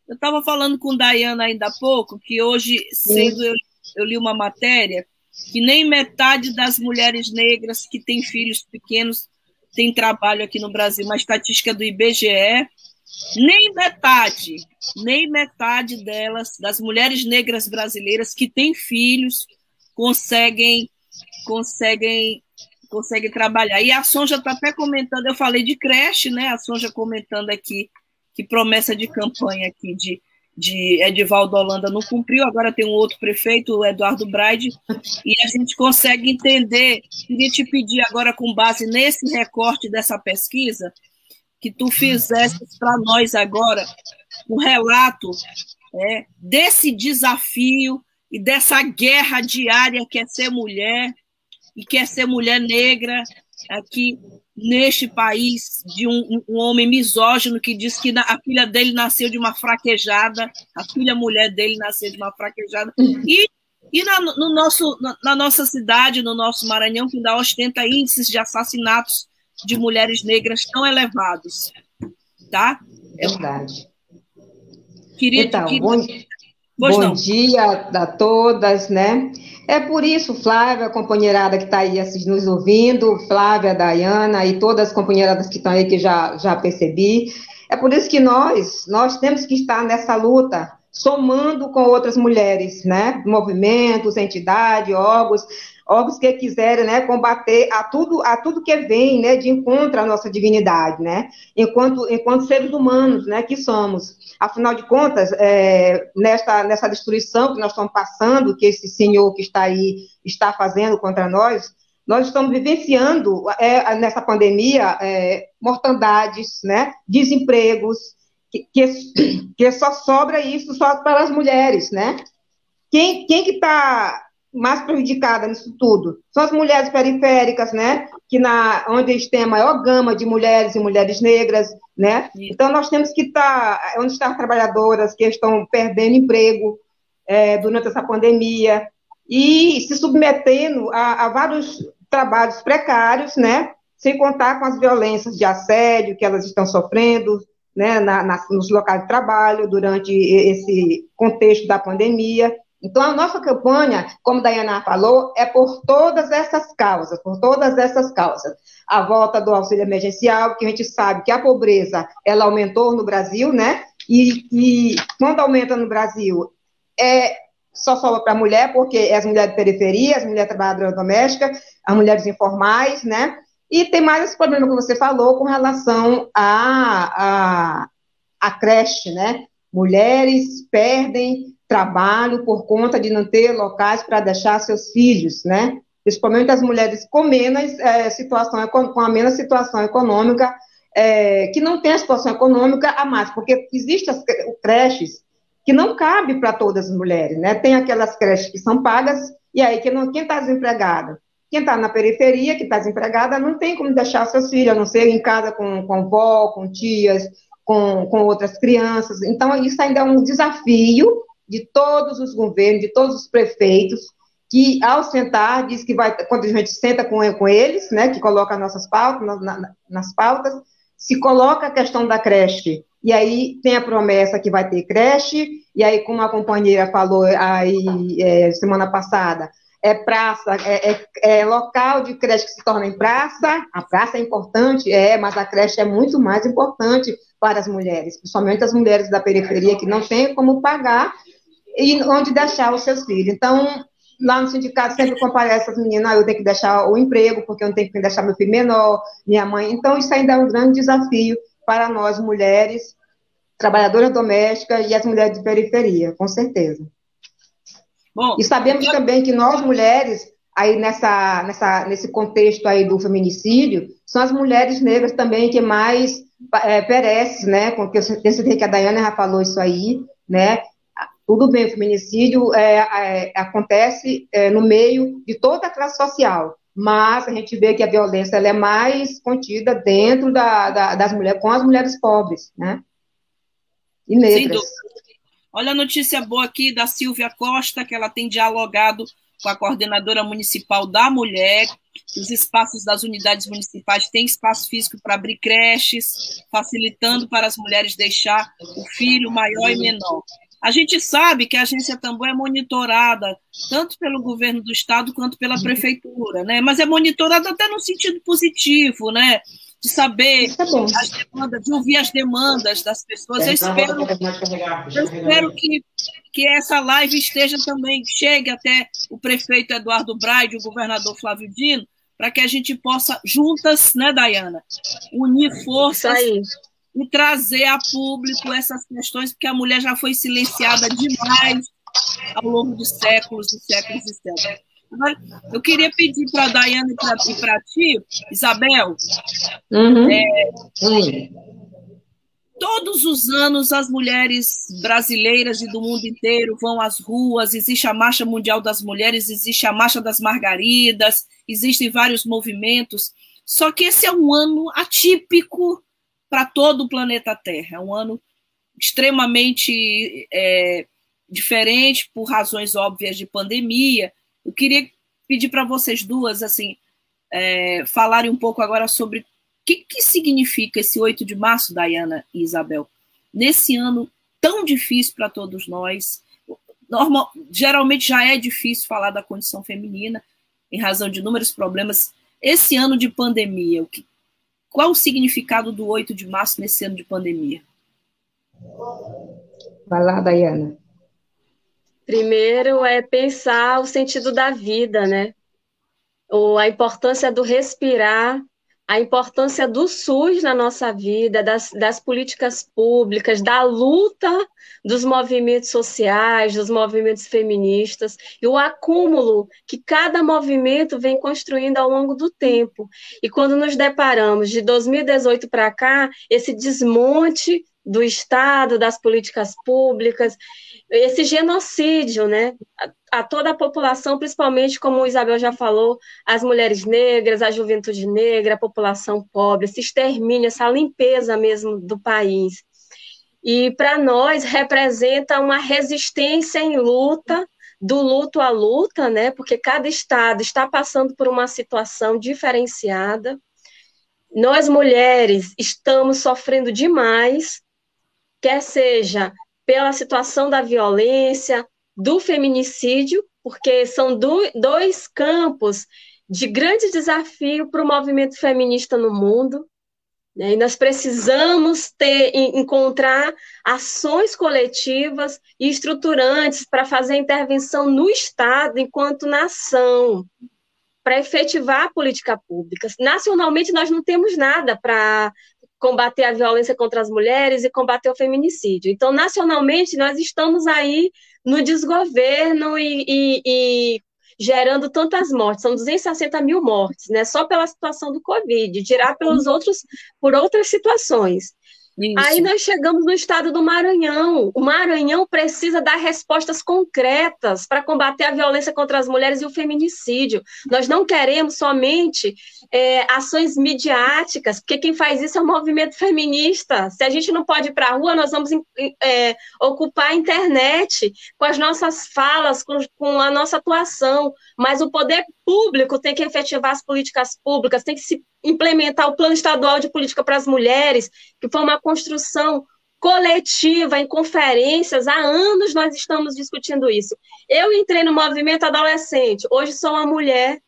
Eu estava falando com Dayana ainda há pouco, que hoje cedo eu, eu li uma matéria que nem metade das mulheres negras que têm filhos pequenos tem trabalho aqui no Brasil, uma estatística do IBGE, nem metade, nem metade delas, das mulheres negras brasileiras que têm filhos, conseguem, conseguem, conseguem trabalhar. E a Sonja está até comentando, eu falei de creche, né? A Sonja comentando aqui que promessa de campanha aqui de de Edivaldo Holanda não cumpriu, agora tem um outro prefeito, o Eduardo Braide, e a gente consegue entender. Queria te pedir agora, com base nesse recorte dessa pesquisa, que tu fizesses para nós agora um relato é, desse desafio e dessa guerra diária que é ser mulher e que é ser mulher negra aqui neste país de um, um, homem misógino que diz que a filha dele nasceu de uma fraquejada, a filha mulher dele nasceu de uma fraquejada. E, e na, no nosso, na, na nossa cidade, no nosso Maranhão, que ainda ostenta índices de assassinatos de mulheres negras tão elevados. Tá? É verdade. Queria, então, bom, bom dia a todas, né? É por isso, Flávia, companheirada que está aí nos ouvindo, Flávia, Dayana e todas as companheiradas que estão aí que já, já percebi, é por isso que nós, nós temos que estar nessa luta, somando com outras mulheres, né? Movimentos, entidades, órgãos, órgãos que quiserem, né, combater a tudo, a tudo que vem, né, de encontro à nossa dignidade, né? Enquanto, enquanto seres humanos, né, que somos. Afinal de contas, é, nessa, nessa destruição que nós estamos passando, que esse senhor que está aí está fazendo contra nós, nós estamos vivenciando é, nessa pandemia é, mortandades, né, desempregos, que, que, que, só sobra isso só para as mulheres, né? Quem, quem que está mais prejudicada nisso tudo são as mulheres periféricas, né? Que na onde a gente tem a maior gama de mulheres e mulheres negras, né? Então nós temos que estar tá, onde estão as trabalhadoras que estão perdendo emprego é, durante essa pandemia e se submetendo a, a, vários trabalhos precários, né? Sem contar com as violências de assédio que elas estão sofrendo, né? Na, na, nos locais de trabalho durante esse contexto da pandemia. Então, a nossa campanha, como a Dayana falou, é por todas essas causas, por todas essas causas. A volta do auxílio emergencial, que a gente sabe que a pobreza, ela aumentou no Brasil, né? E, e quando aumenta no Brasil, é só sobra para a mulher, porque é as mulheres de periferia, as mulheres trabalhadoras domésticas, as mulheres informais, né? E tem mais esse problema que você falou com relação à a, a, a, creche, né? Mulheres perdem trabalho por conta de não ter locais para deixar seus filhos, né? Principalmente as mulheres com menos é, situação, com a menos situação econômica, é, que não tem a situação econômica a mais, porque existem as creches que não cabe para todas as mulheres, né? Tem aquelas creches que são pagas, e aí quem está desempregado? Quem está na periferia, que está desempregada, não tem como deixar seus filhos, a não ser em casa com, com vó, com tias, com, com outras crianças. Então, isso ainda é um desafio de todos os governos, de todos os prefeitos, que ao sentar, diz que vai, quando a gente senta com, com eles, né, que coloca nossas pautas, na, na, nas pautas, se coloca a questão da creche. E aí tem a promessa que vai ter creche, e aí, como a companheira falou aí é, semana passada, é praça, é, é, é, local de creche que se torna em praça, a praça é importante, é, mas a creche é muito mais importante para as mulheres, principalmente as mulheres da periferia que não têm como pagar e onde deixar os seus filhos. Então, lá no sindicato sempre comparece as meninas, ah, eu tenho que deixar o emprego, porque eu não tenho que deixar meu filho menor, minha mãe. Então, isso ainda é um grande desafio para nós mulheres, trabalhadoras domésticas e as mulheres de periferia, com certeza. Bom, e sabemos eu... também que nós mulheres, aí nessa, nessa, nesse contexto aí do feminicídio, são as mulheres negras também que mais é, perecem, né? Porque eu tenho que a Dayana já falou isso aí, né? Tudo bem, o feminicídio é, é, acontece é, no meio de toda a classe social, mas a gente vê que a violência ela é mais contida dentro da, da, das mulheres, com as mulheres pobres, né? E negras. Olha a notícia boa aqui da Silvia Costa, que ela tem dialogado com a coordenadora municipal da mulher. Os espaços das unidades municipais têm espaço físico para abrir creches, facilitando para as mulheres deixar o filho maior e menor. A gente sabe que a agência Tambor é monitorada tanto pelo governo do estado quanto pela prefeitura, né? Mas é monitorada até no sentido positivo, né? De saber é as demandas, de ouvir as demandas das pessoas. Eu espero, eu espero que, que essa live esteja também, chegue até o prefeito Eduardo Braide, o governador Flávio Dino, para que a gente possa, juntas, né, Dayana, unir forças e trazer a público essas questões, porque a mulher já foi silenciada demais ao longo de séculos e séculos e séculos. Agora, eu queria pedir para a Dayana e para ti, Isabel, uhum. é, todos os anos as mulheres brasileiras e do mundo inteiro vão às ruas, existe a Marcha Mundial das Mulheres, existe a Marcha das Margaridas, existem vários movimentos, só que esse é um ano atípico para todo o planeta Terra. É um ano extremamente é, diferente por razões óbvias de pandemia. Eu queria pedir para vocês duas assim é, falarem um pouco agora sobre o que, que significa esse 8 de março, Dayana e Isabel, nesse ano tão difícil para todos nós. Normal, geralmente já é difícil falar da condição feminina em razão de inúmeros problemas. Esse ano de pandemia, o que, qual o significado do 8 de março nesse ano de pandemia? Vai lá, Dayana. Primeiro é pensar o sentido da vida, né? Ou a importância do respirar a importância do SUS na nossa vida, das, das políticas públicas, da luta dos movimentos sociais, dos movimentos feministas, e o acúmulo que cada movimento vem construindo ao longo do tempo. E quando nos deparamos de 2018 para cá, esse desmonte do Estado, das políticas públicas, esse genocídio, né? A, toda a população, principalmente, como o Isabel já falou, as mulheres negras, a juventude negra, a população pobre, esse extermínio, essa limpeza mesmo do país. E para nós representa uma resistência em luta, do luto à luta, né? Porque cada estado está passando por uma situação diferenciada. Nós mulheres estamos sofrendo demais quer seja pela situação da violência, do feminicídio, porque são do, dois campos de grande desafio para o movimento feminista no mundo. Né? E nós precisamos ter, encontrar ações coletivas e estruturantes para fazer intervenção no Estado enquanto nação, para efetivar a política pública. Nacionalmente, nós não temos nada para combater a violência contra as mulheres e combater o feminicídio. Então, nacionalmente, nós estamos aí no desgoverno e, e, e gerando tantas mortes, são 260 mil mortes, né? Só pela situação do Covid, tirar pelos outros, por outras situações. Isso. Aí nós chegamos no estado do Maranhão. O Maranhão precisa dar respostas concretas para combater a violência contra as mulheres e o feminicídio. Nós não queremos somente é, ações midiáticas, porque quem faz isso é o movimento feminista. Se a gente não pode ir para a rua, nós vamos é, ocupar a internet com as nossas falas, com, com a nossa atuação. Mas o poder público tem que efetivar as políticas públicas, tem que se implementar o Plano Estadual de Política para as Mulheres, que foi uma construção coletiva, em conferências, há anos nós estamos discutindo isso. Eu entrei no movimento adolescente, hoje sou uma mulher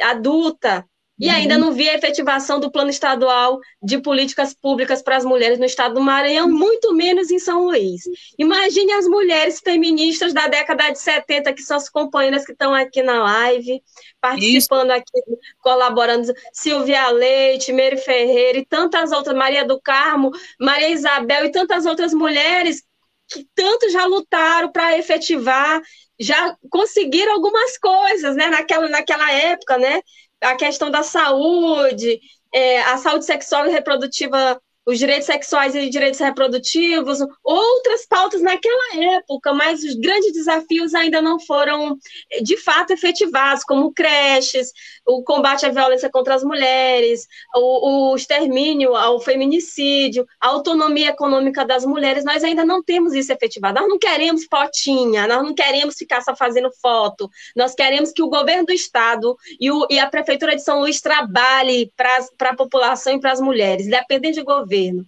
adulta, e uhum. ainda não vi a efetivação do plano estadual de políticas públicas para as mulheres no estado do Maranhão, muito menos em São Luís. Imagine as mulheres feministas da década de 70, que são as companheiras que estão aqui na live, participando Isso. aqui, colaborando. Silvia Leite, Meire Ferreira e tantas outras, Maria do Carmo, Maria Isabel e tantas outras mulheres que tanto já lutaram para efetivar, já conseguiram algumas coisas, né, naquela, naquela época, né, a questão da saúde, é, a saúde sexual e reprodutiva os direitos sexuais e direitos reprodutivos, outras pautas naquela época, mas os grandes desafios ainda não foram de fato efetivados, como creches, o combate à violência contra as mulheres, o, o extermínio ao feminicídio, a autonomia econômica das mulheres, nós ainda não temos isso efetivado. Nós não queremos fotinha, nós não queremos ficar só fazendo foto, nós queremos que o governo do Estado e, o, e a Prefeitura de São Luís trabalhe para a população e para as mulheres, independente de governo governo.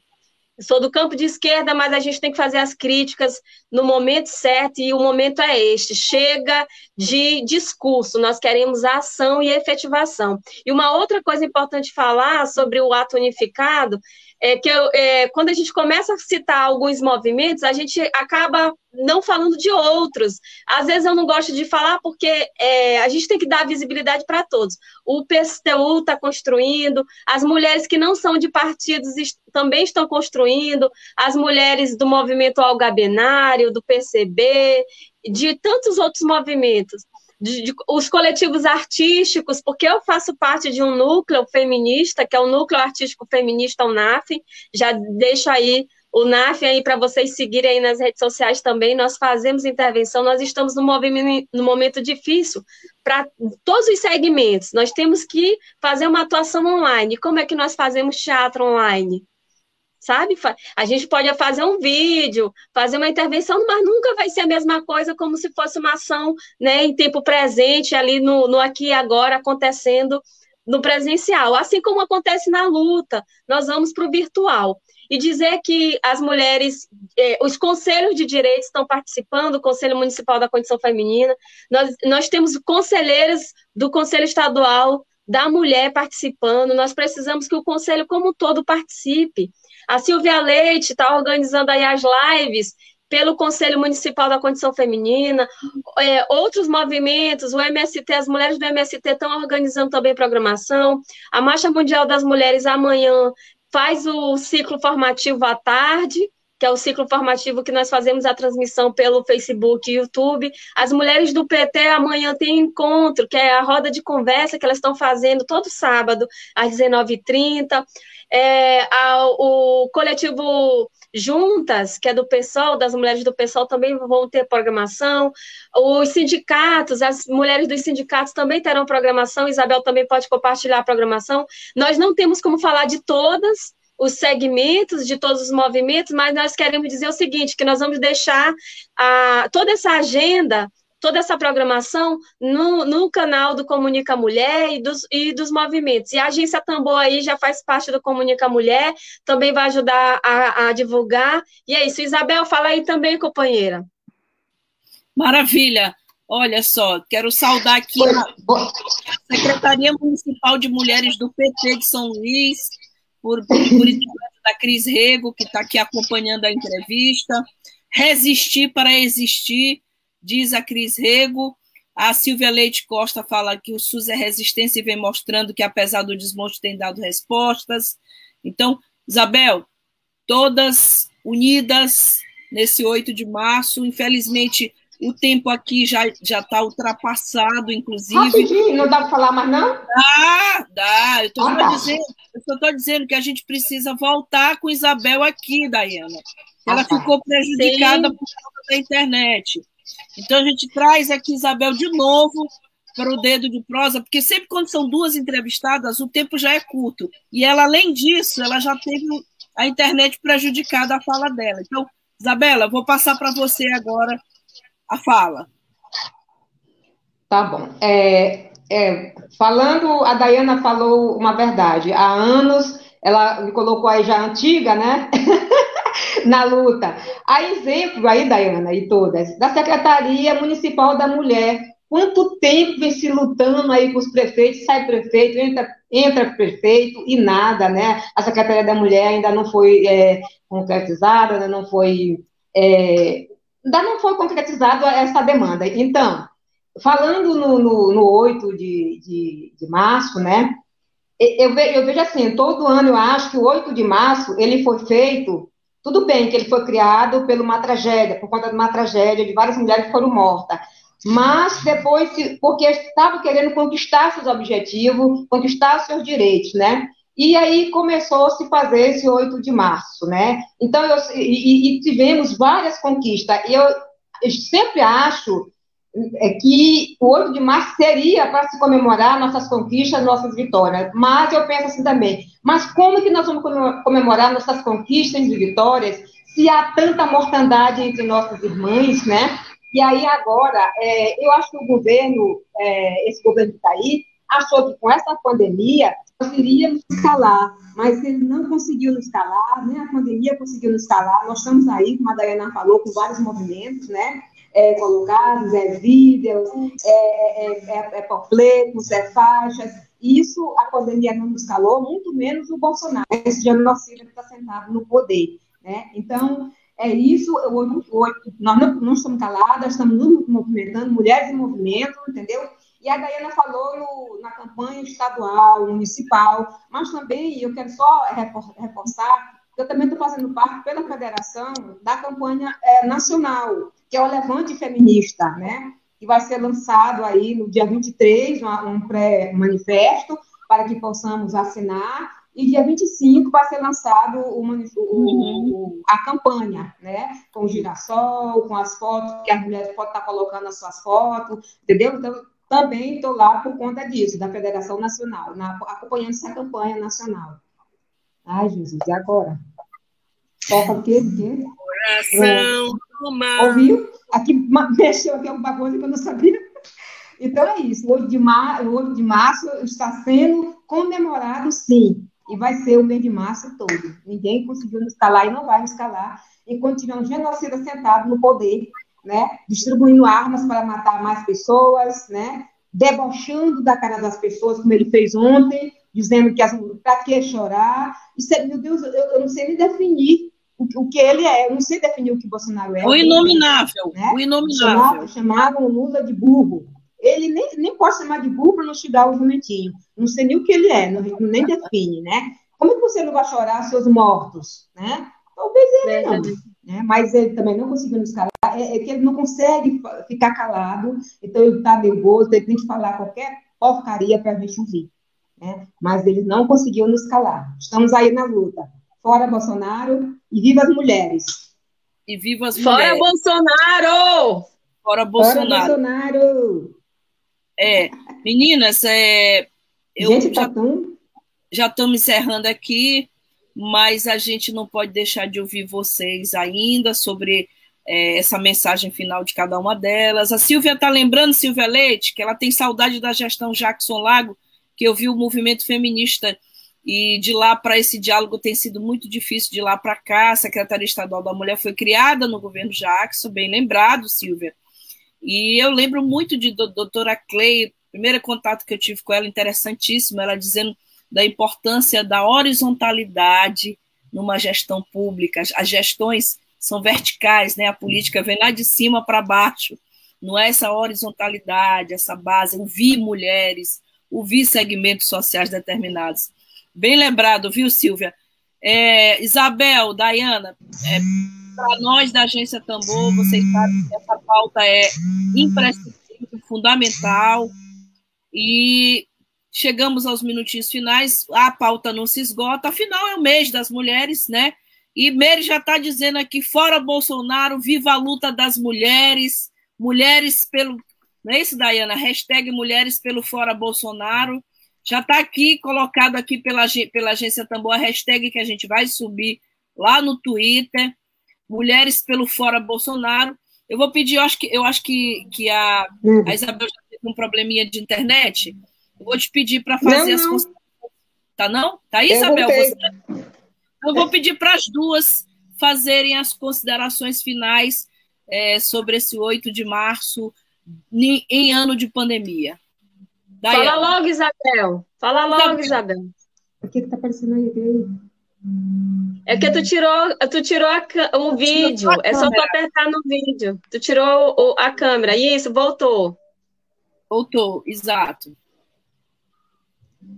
sou do campo de esquerda, mas a gente tem que fazer as críticas no momento certo e o momento é este. Chega de discurso, nós queremos ação e efetivação. E uma outra coisa importante falar sobre o ato unificado é que eu, é, quando a gente começa a citar alguns movimentos, a gente acaba não falando de outros. Às vezes eu não gosto de falar porque é, a gente tem que dar visibilidade para todos. O PSTU está construindo, as mulheres que não são de partidos est também estão construindo, as mulheres do movimento algabenário, do PCB, de tantos outros movimentos de, de, os coletivos artísticos, porque eu faço parte de um núcleo feminista, que é o Núcleo Artístico Feminista, o NAF, já deixo aí o NAF aí para vocês seguirem aí nas redes sociais também, nós fazemos intervenção, nós estamos num, movimento, num momento difícil para todos os segmentos, nós temos que fazer uma atuação online, como é que nós fazemos teatro online? Sabe? A gente pode fazer um vídeo, fazer uma intervenção, mas nunca vai ser a mesma coisa como se fosse uma ação né, em tempo presente, ali no, no aqui e agora, acontecendo no presencial. Assim como acontece na luta, nós vamos para o virtual. E dizer que as mulheres, eh, os conselhos de direitos estão participando, o Conselho Municipal da Condição Feminina, nós, nós temos conselheiras do Conselho Estadual da Mulher participando, nós precisamos que o Conselho como um todo participe. A Silvia Leite está organizando aí as lives pelo Conselho Municipal da Condição Feminina, é, outros movimentos, o MST, as mulheres do MST estão organizando também programação, a Marcha Mundial das Mulheres amanhã faz o ciclo formativo à tarde, que é o ciclo formativo que nós fazemos a transmissão pelo Facebook e YouTube. As mulheres do PT amanhã têm encontro, que é a roda de conversa que elas estão fazendo todo sábado, às 19h30 é, o coletivo Juntas, que é do PSOL, das mulheres do PSOL, também vão ter programação. Os sindicatos, as mulheres dos sindicatos também terão programação. Isabel também pode compartilhar a programação. Nós não temos como falar de todas, os segmentos de todos os movimentos, mas nós queremos dizer o seguinte, que nós vamos deixar a, toda essa agenda toda essa programação no, no canal do Comunica Mulher e dos, e dos movimentos. E a agência Tambor aí já faz parte do Comunica Mulher, também vai ajudar a, a divulgar. E é isso. Isabel, fala aí também, companheira. Maravilha. Olha só, quero saudar aqui a Secretaria Municipal de Mulheres do PT de São Luís, por, por da Cris Rego, que está aqui acompanhando a entrevista. Resistir para existir, diz a Cris Rego. A Silvia Leite Costa fala que o SUS é resistência e vem mostrando que, apesar do desmonte, tem dado respostas. Então, Isabel, todas unidas nesse 8 de março. Infelizmente, o tempo aqui já já está ultrapassado, inclusive. Rapidinho, não dá para falar mais não? Dá, dá. Eu estou ah, tá. dizendo, eu dizendo que a gente precisa voltar com Isabel aqui, Dayana. Ela ah, tá. ficou prejudicada Sim. por causa da internet. Então a gente traz aqui Isabel de novo para o dedo de prosa, porque sempre quando são duas entrevistadas, o tempo já é curto. E ela, além disso, ela já teve a internet prejudicada a fala dela. Então, Isabela, vou passar para você agora a fala. Tá bom. É, é, falando, a Dayana falou uma verdade. Há anos, ela me colocou aí já antiga, né? na luta. Há exemplo aí, Dayana, e todas, da Secretaria Municipal da Mulher. Quanto tempo vem se lutando aí com os prefeitos, sai prefeito, entra, entra prefeito e nada, né? A Secretaria da Mulher ainda não foi é, concretizada, não foi. É, ainda não foi concretizada essa demanda. Então, falando no, no, no 8 de, de, de março, né? Eu, eu vejo assim, todo ano eu acho que o 8 de março ele foi feito tudo bem que ele foi criado por uma tragédia, por conta de uma tragédia de várias mulheres que foram mortas. Mas depois, porque estava querendo conquistar seus objetivos, conquistar seus direitos, né? E aí começou a se fazer esse 8 de março, né? Então, eu, e, e tivemos várias conquistas. Eu, eu sempre acho é que o 8 de março seria para se comemorar nossas conquistas, nossas vitórias. Mas eu penso assim também, mas como que nós vamos comemorar nossas conquistas e vitórias se há tanta mortandade entre nossas irmãs, né? E aí agora, é, eu acho que o governo, é, esse governo que está aí, achou que com essa pandemia nós iríamos escalar, mas ele não conseguiu nos escalar, nem a pandemia conseguiu nos escalar. Nós estamos aí, como a Dayana falou, com vários movimentos, né? é, colocados, é vídeos, é, é, é, é é faixas. Isso a pandemia não nos calou, muito menos o Bolsonaro, esse genocida que está sentado no poder. Né? Então, é isso. Eu, eu, nós não, não, estamos caladas, estamos nos movimentando, mulheres em movimento, entendeu? E a Dayana falou no, na campanha estadual, municipal, mas também eu quero só reforçar eu também estou fazendo parte pela federação da campanha é, nacional, que é o Levante Feminista, né? Que vai ser lançado aí no dia 23, um pré-manifesto, para que possamos assinar, e dia 25 vai ser lançado o, o, o, a campanha, né? Com o girassol, com as fotos, que as mulheres podem estar colocando as suas fotos, entendeu? Então, também estou lá por conta disso, da Federação Nacional, na, acompanhando essa campanha nacional. Ai, Jesus, e agora? Toca o quê? O quê? Coração do mar. Ouviu? Aqui mexeu aqui alguma coisa que eu não sabia. Então é isso. O 8 de, mar, o 8 de março está sendo comemorado, sim. E vai ser o mês de março todo. Ninguém conseguiu nos calar e não vai nos calar. Enquanto tiver um genocida sentado no poder, né? Distribuindo armas para matar mais pessoas, né? Debochando da cara das pessoas, como ele fez ontem, dizendo que para que chorar? Isso é, meu Deus, eu, eu, não sei nem definir o, o, que ele é, eu não sei definir o que Bolsonaro é. O inominável, né? o inominável. Chamavam, o Lula de burro. Ele nem, nem pode chamar de burro para não chegar o jumentinho. Não sei nem o que ele é, não, nem define, né? Como é que você não vai chorar seus mortos, né? Talvez ele não, né? mas ele também não conseguiu nos calar, é, é, que ele não consegue ficar calado, então ele está nervoso, ele tem que falar qualquer porcaria para a gente ouvir né? mas eles não conseguiram nos calar. Estamos aí na luta. Fora Bolsonaro e viva as mulheres. E viva as Fora mulheres. Bolsonaro! Fora Bolsonaro! Fora Bolsonaro! É, meninas, é, eu Gente, já, tá tão... já estamos encerrando aqui, mas a gente não pode deixar de ouvir vocês ainda sobre é, essa mensagem final de cada uma delas. A Silvia está lembrando, Silvia Leite, que ela tem saudade da gestão Jackson Lago, que eu vi o movimento feminista e de lá para esse diálogo tem sido muito difícil de lá para cá. A Secretaria Estadual da Mulher foi criada no governo Jackson, bem lembrado, Silvia. E eu lembro muito de doutora Clay, primeiro contato que eu tive com ela, interessantíssimo, ela dizendo da importância da horizontalidade numa gestão pública. As gestões são verticais, né? A política vem lá de cima para baixo. Não é essa horizontalidade, essa base, ouvir mulheres, ouvir segmentos sociais determinados. Bem lembrado, viu, Silvia? É, Isabel, Dayana, é, para nós da Agência Tambor, vocês sabem que essa pauta é imprescindível, fundamental, e chegamos aos minutinhos finais, a pauta não se esgota, afinal é o mês das mulheres, né? E Meire já está dizendo aqui, fora Bolsonaro, viva a luta das mulheres, mulheres pelo. Não é isso, Dayana? Hashtag mulheres pelo fora Bolsonaro. Já está aqui, colocado aqui pela, pela agência Tambor, a hashtag que a gente vai subir lá no Twitter. Mulheres pelo fora Bolsonaro. Eu vou pedir, eu acho que, eu acho que, que a, hum. a Isabel já teve um probleminha de internet. Eu vou te pedir para fazer não, as considerações. Tá não? Tá aí, Isabel? Você... Eu vou pedir para as duas fazerem as considerações finais é, sobre esse 8 de março em, em ano de pandemia. Fala logo, Isabel. Fala logo, Isabel. O que está aparecendo aí? É que tu tirou, tu tirou a, o vídeo. É só tu apertar no vídeo. Tu tirou o, a câmera. Isso, voltou. Voltou, exato.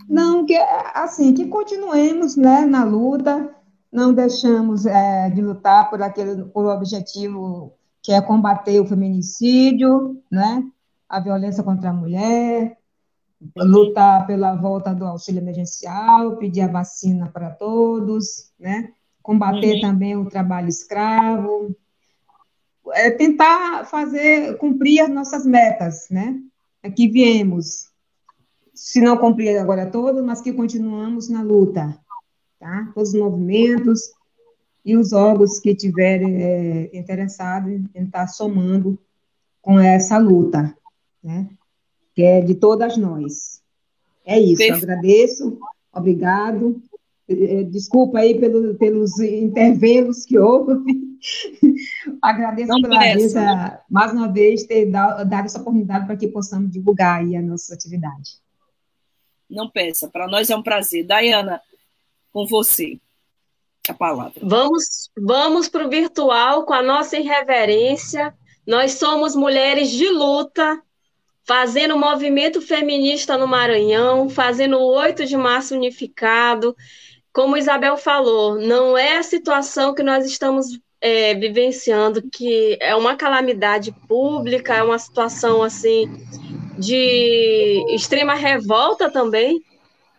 Não, que assim, que continuemos né, na luta, não deixamos é, de lutar por aquele por objetivo que é combater o feminicídio, né, a violência contra a mulher, lutar pela volta do auxílio emergencial, pedir a vacina para todos, né, combater uhum. também o trabalho escravo, é tentar fazer cumprir as nossas metas, né, que viemos se não cumprir agora todo, mas que continuamos na luta, tá? Todos os movimentos e os órgãos que tiverem é, interessados em estar somando com essa luta, né? Que é de todas nós. É isso, agradeço, obrigado. É, é, desculpa aí pelo, pelos intervalos que houve. Agradeço Não pela mais uma vez, ter dado, dado essa oportunidade para que possamos divulgar aí a nossa atividade não peça. Para nós é um prazer. Dayana, com você a palavra. Vamos, vamos para o virtual com a nossa irreverência. Nós somos mulheres de luta, fazendo movimento feminista no Maranhão, fazendo o 8 de março unificado. Como Isabel falou, não é a situação que nós estamos é, vivenciando, que é uma calamidade pública, é uma situação assim de extrema revolta também,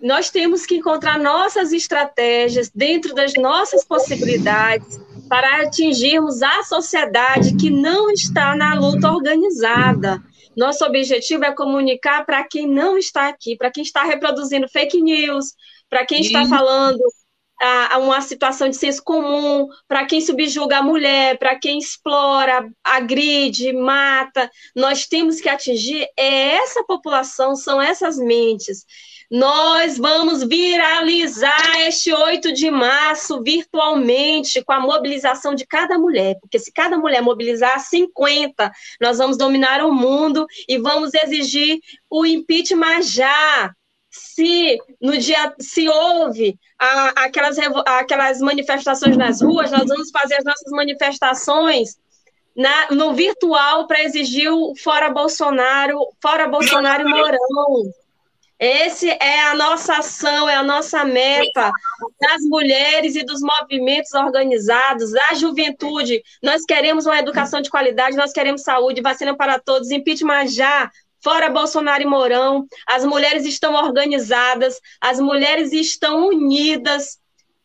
nós temos que encontrar nossas estratégias dentro das nossas possibilidades para atingirmos a sociedade que não está na luta organizada. Nosso objetivo é comunicar para quem não está aqui, para quem está reproduzindo fake news, para quem está falando a, a uma situação de senso comum, para quem subjuga a mulher, para quem explora, agride, mata. Nós temos que atingir é essa população, são essas mentes. Nós vamos viralizar este 8 de março virtualmente com a mobilização de cada mulher, porque se cada mulher mobilizar 50, nós vamos dominar o mundo e vamos exigir o impeachment já se no dia se houve a, aquelas, aquelas manifestações nas ruas, nós vamos fazer as nossas manifestações na, no virtual para exigir o fora Bolsonaro, fora Bolsonaro e Mourão. Esse é a nossa ação, é a nossa meta das mulheres e dos movimentos organizados, da juventude. Nós queremos uma educação de qualidade, nós queremos saúde, vacina para todos, impeachment já, fora Bolsonaro e Mourão, as mulheres estão organizadas, as mulheres estão unidas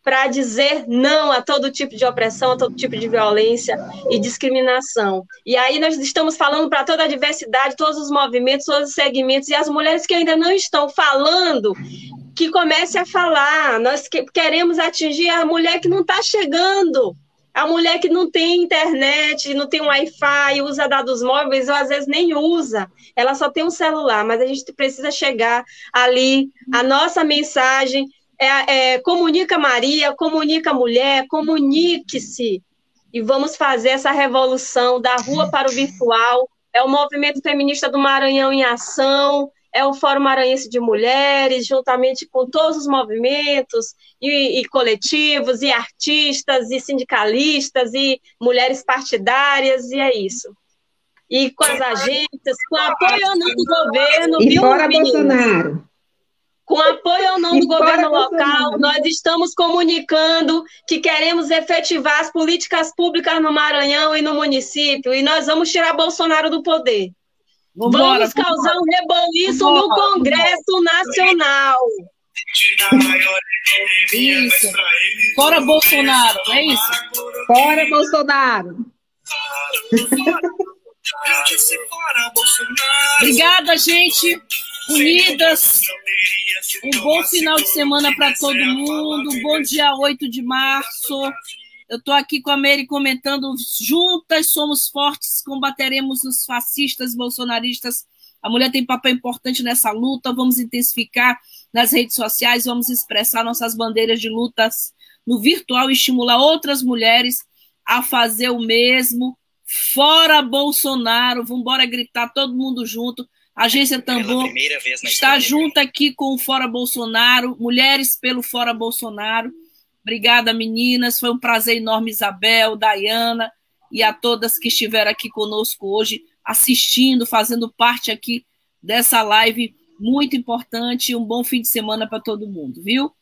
para dizer não a todo tipo de opressão, a todo tipo de violência e discriminação. E aí nós estamos falando para toda a diversidade, todos os movimentos, todos os segmentos, e as mulheres que ainda não estão falando, que comece a falar. Nós queremos atingir a mulher que não está chegando a mulher que não tem internet, não tem Wi-Fi, usa dados móveis, ou às vezes nem usa, ela só tem um celular, mas a gente precisa chegar ali, a nossa mensagem é, é comunica Maria, comunica mulher, comunique-se, e vamos fazer essa revolução da rua para o virtual, é o movimento feminista do Maranhão em ação, é o Fórum Maranhense de Mulheres, juntamente com todos os movimentos e, e, coletivos, e artistas, e sindicalistas, e mulheres partidárias, e é isso. E com as agências, com apoio do governo. E fora Bolsonaro. com apoio ou não do governo local, nós estamos comunicando que queremos efetivar as políticas públicas no Maranhão e no município, e nós vamos tirar Bolsonaro do poder. Vambora, vamos causar um reboliço no Congresso Nacional. Isso. Fora Bolsonaro, é isso? Fora Bolsonaro. Obrigada, gente. Unidas. Um bom final de semana para todo mundo. Um bom dia 8 de março. Eu estou aqui com a Mary comentando: juntas somos fortes, combateremos os fascistas, bolsonaristas. A mulher tem papel importante nessa luta. Vamos intensificar nas redes sociais, vamos expressar nossas bandeiras de lutas no virtual e estimular outras mulheres a fazer o mesmo. Fora Bolsonaro, vamos embora gritar todo mundo junto. Agência Tambor está junto aqui com o Fora Bolsonaro, Mulheres pelo Fora Bolsonaro. Obrigada, meninas. Foi um prazer enorme, Isabel, Dayana e a todas que estiveram aqui conosco hoje, assistindo, fazendo parte aqui dessa live muito importante. Um bom fim de semana para todo mundo, viu?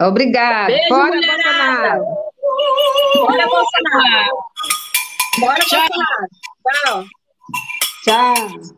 Obrigada. Beijo, Bora, Bolsonaro. Bora, Bolsonaro. Bora, Tchau. Bolsonaro. Tchau. Tchau.